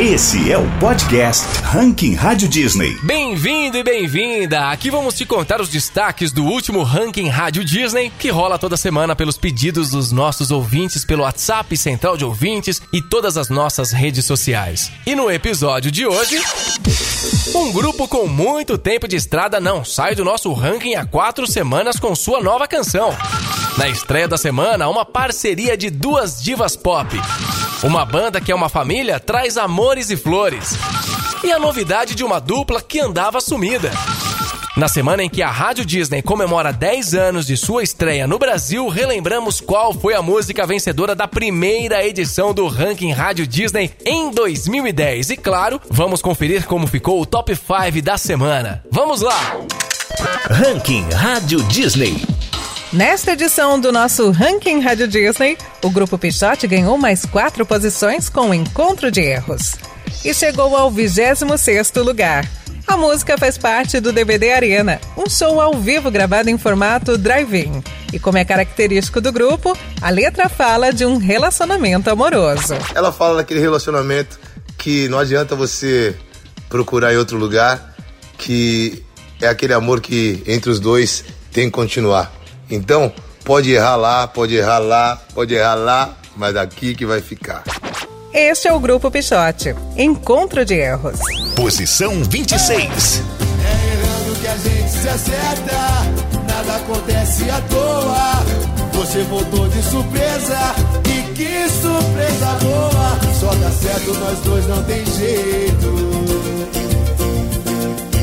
Esse é o podcast Ranking Rádio Disney. Bem-vindo e bem-vinda! Aqui vamos te contar os destaques do último Ranking Rádio Disney, que rola toda semana pelos pedidos dos nossos ouvintes pelo WhatsApp Central de Ouvintes e todas as nossas redes sociais. E no episódio de hoje. Um grupo com muito tempo de estrada não sai do nosso ranking há quatro semanas com sua nova canção. Na estreia da semana, uma parceria de duas divas pop. Uma banda que é uma família traz amores e flores. E a novidade de uma dupla que andava sumida. Na semana em que a Rádio Disney comemora 10 anos de sua estreia no Brasil, relembramos qual foi a música vencedora da primeira edição do Ranking Rádio Disney em 2010. E claro, vamos conferir como ficou o top 5 da semana. Vamos lá! Ranking Rádio Disney. Nesta edição do nosso Ranking Rádio Disney, o Grupo Pichote ganhou mais quatro posições com o Encontro de Erros. E chegou ao 26º lugar. A música faz parte do DVD Arena, um show ao vivo gravado em formato drive-in. E como é característico do grupo, a letra fala de um relacionamento amoroso. Ela fala daquele relacionamento que não adianta você procurar em outro lugar, que é aquele amor que entre os dois tem que continuar. Então, pode errar lá, pode errar lá, pode errar lá, mas aqui que vai ficar. Este é o Grupo Pichote. Encontro de erros. Posição 26. É errando que a gente se acerta, nada acontece à toa. Você voltou de surpresa, e que surpresa boa. Só dá certo, nós dois não tem jeito.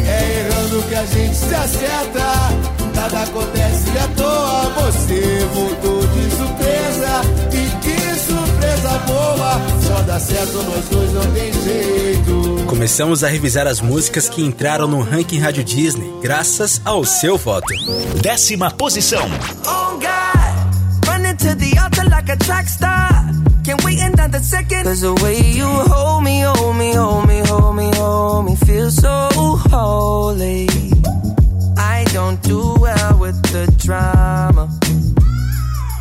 É errando que a gente se acerta, nada acontece à toa. Você voltou de surpresa, e que surpresa boa. Só dá certo, nós dois não tem jeito. Começamos a revisar as músicas que entraram no ranking Rádio Disney, graças ao seu voto. Décima posição. Oh God, running to the altar like a track star. Can't wait another second. Cause the way you hold me, hold me, hold me,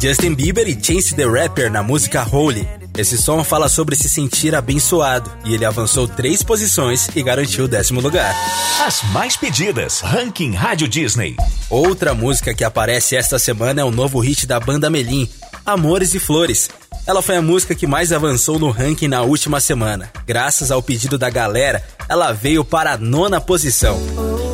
Justin Bieber e Chance the Rapper na música Holy. Esse som fala sobre se sentir abençoado e ele avançou três posições e garantiu o décimo lugar. As mais pedidas. Ranking Rádio Disney. Outra música que aparece esta semana é o novo hit da banda Melim, Amores e Flores. Ela foi a música que mais avançou no ranking na última semana. Graças ao pedido da galera, ela veio para a nona posição.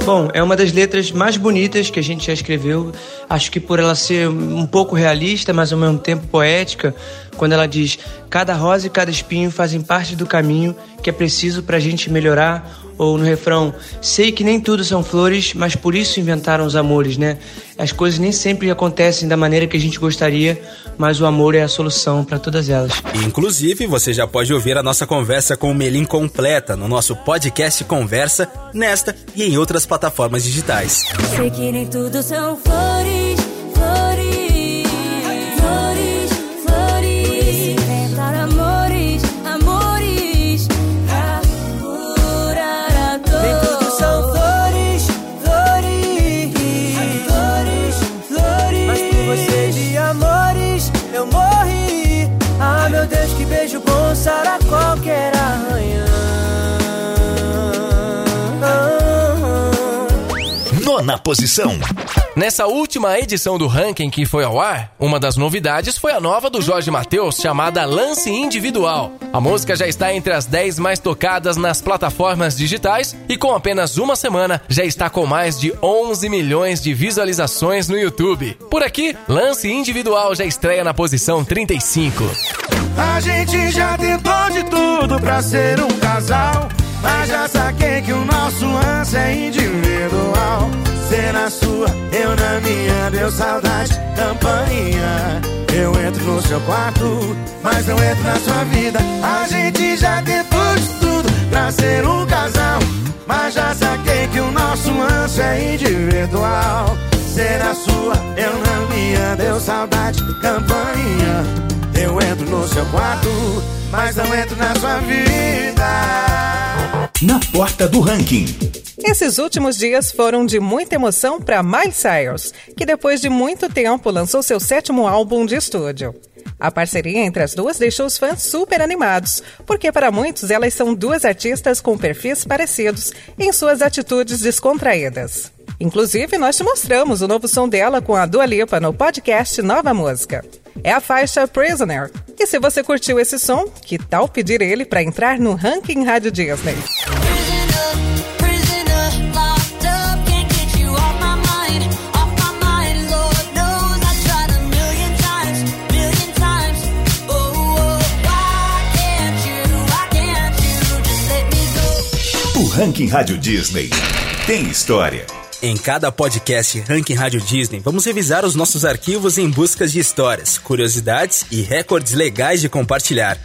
Bom, é uma das letras mais bonitas que a gente já escreveu. Acho que por ela ser um pouco realista, mas ao mesmo tempo poética, quando ela diz: cada rosa e cada espinho fazem parte do caminho que é preciso para a gente melhorar. Ou no refrão: sei que nem tudo são flores, mas por isso inventaram os amores, né? As coisas nem sempre acontecem da maneira que a gente gostaria, mas o amor é a solução para todas elas. Inclusive, você já pode ouvir a nossa conversa com o Melim completa no nosso podcast Conversa, nesta e em outras plataformas digitais. Sei que nem tudo são flores, Nona posição. Nessa última edição do ranking que foi ao ar, uma das novidades foi a nova do Jorge Mateus chamada Lance Individual. A música já está entre as 10 mais tocadas nas plataformas digitais e com apenas uma semana já está com mais de 11 milhões de visualizações no YouTube. Por aqui, Lance Individual já estreia na posição 35. A gente já tentou de tudo pra ser um casal. Mas já saquei que o nosso lance é individual. Você na sua, eu na minha, deu saudade, campainha. Eu entro no seu quarto, mas não entro na sua vida. A gente já tentou de tudo pra ser um casal. Mas já saquei que o nosso lance é individual. Na sua, eu na minha, deu saudade, campainha. Eu entro no seu quarto, mas não entro na sua vida. Na porta do ranking. Esses últimos dias foram de muita emoção para Miley Cyrus, que depois de muito tempo lançou seu sétimo álbum de estúdio. A parceria entre as duas deixou os fãs super animados, porque para muitos elas são duas artistas com perfis parecidos em suas atitudes descontraídas. Inclusive, nós te mostramos o novo som dela com a Dua Lipa no podcast Nova Música. É a faixa Prisoner. E se você curtiu esse som, que tal pedir ele para entrar no ranking Rádio Disney? Ranking Rádio Disney tem história. Em cada podcast Ranking Rádio Disney, vamos revisar os nossos arquivos em busca de histórias, curiosidades e recordes legais de compartilhar.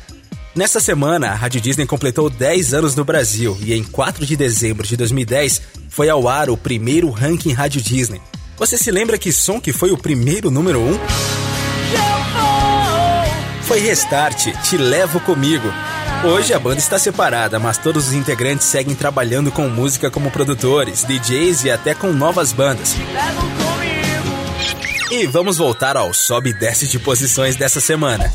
Nessa semana, a Rádio Disney completou 10 anos no Brasil e em 4 de dezembro de 2010 foi ao ar o primeiro Ranking Rádio Disney. Você se lembra que som que foi o primeiro número 1? Um? Foi Restart, Te Levo Comigo. Hoje a banda está separada, mas todos os integrantes seguem trabalhando com música como produtores, DJs e até com novas bandas. E vamos voltar ao sobe e desce de posições dessa semana.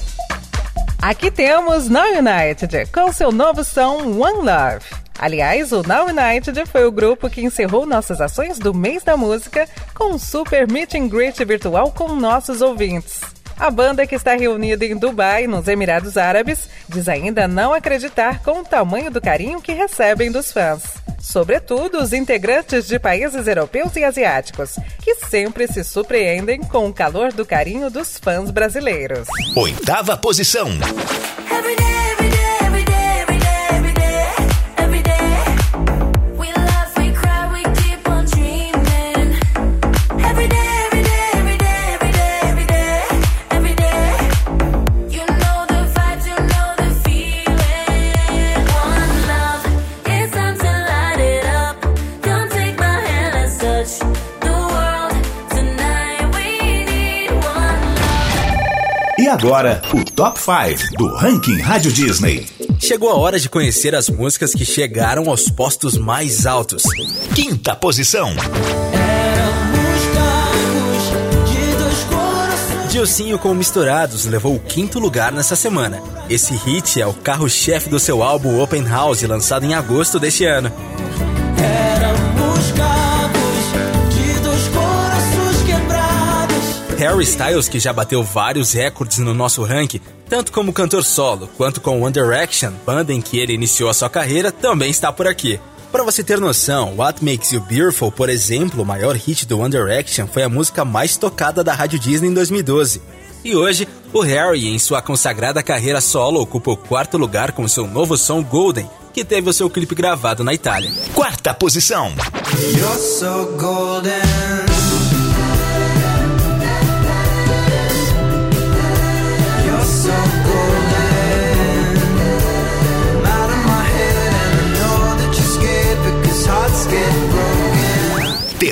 Aqui temos Now United, com seu novo som One Love. Aliás, o Now United foi o grupo que encerrou nossas ações do mês da música com um super meet and greet virtual com nossos ouvintes. A banda que está reunida em Dubai, nos Emirados Árabes, diz ainda não acreditar com o tamanho do carinho que recebem dos fãs. Sobretudo os integrantes de países europeus e asiáticos, que sempre se surpreendem com o calor do carinho dos fãs brasileiros. Oitava posição. Agora, o Top 5 do Ranking Rádio Disney. Chegou a hora de conhecer as músicas que chegaram aos postos mais altos. Quinta posição. Dilcinho com Misturados levou o quinto lugar nessa semana. Esse hit é o carro-chefe do seu álbum Open House, lançado em agosto deste ano. Harry Styles, que já bateu vários recordes no nosso ranking, tanto como cantor solo quanto com One Direction, banda em que ele iniciou a sua carreira, também está por aqui. Para você ter noção, What Makes You Beautiful, por exemplo, o maior hit do One Direction, foi a música mais tocada da Rádio Disney em 2012. E hoje, o Harry, em sua consagrada carreira solo, ocupa o quarto lugar com seu novo som Golden, que teve o seu clipe gravado na Itália. Quarta posição. You're so golden.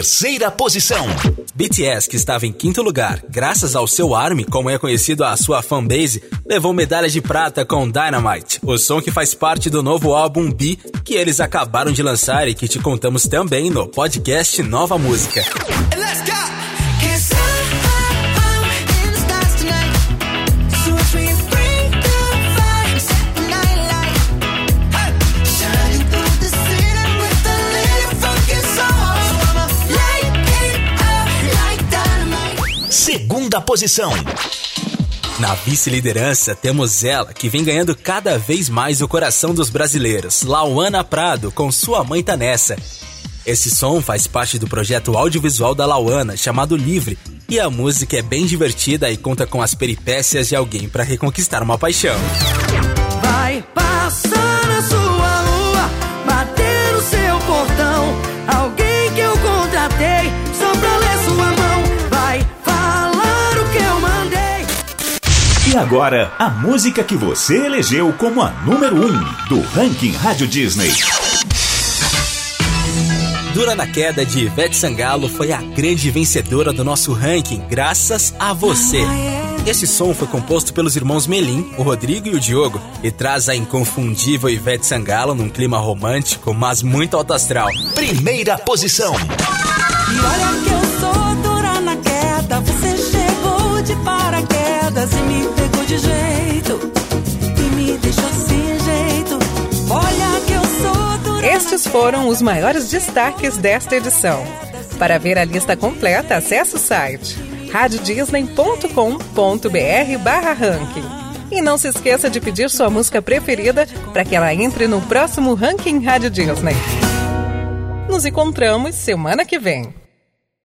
Terceira posição. BTS, que estava em quinto lugar, graças ao seu ARMY, como é conhecido a sua fanbase, levou medalha de prata com Dynamite, o som que faz parte do novo álbum B, que eles acabaram de lançar e que te contamos também no podcast Nova Música. Let's go. Segunda posição. Na vice-liderança temos ela, que vem ganhando cada vez mais o coração dos brasileiros, Lauana Prado, com Sua Mãe Tá Nessa. Esse som faz parte do projeto audiovisual da Lauana, chamado Livre, e a música é bem divertida e conta com as peripécias de alguém para reconquistar uma paixão. E agora, a música que você elegeu como a número 1 um do Ranking Rádio Disney. Dura na Queda de Ivete Sangalo foi a grande vencedora do nosso ranking, graças a você. Esse som foi composto pelos irmãos Melim, o Rodrigo e o Diogo, e traz a inconfundível Ivete Sangalo num clima romântico, mas muito alto astral. Primeira posição. E olha que eu sou dura de paraquedas e me pegou de jeito. E me deixou sem jeito. Olha que eu sou dura. Estes foram os maiores destaques desta edição. Para ver a lista completa, acesse o site radiodisney.com.br barra ranking. E não se esqueça de pedir sua música preferida para que ela entre no próximo Ranking Rádio Disney. Nos encontramos semana que vem.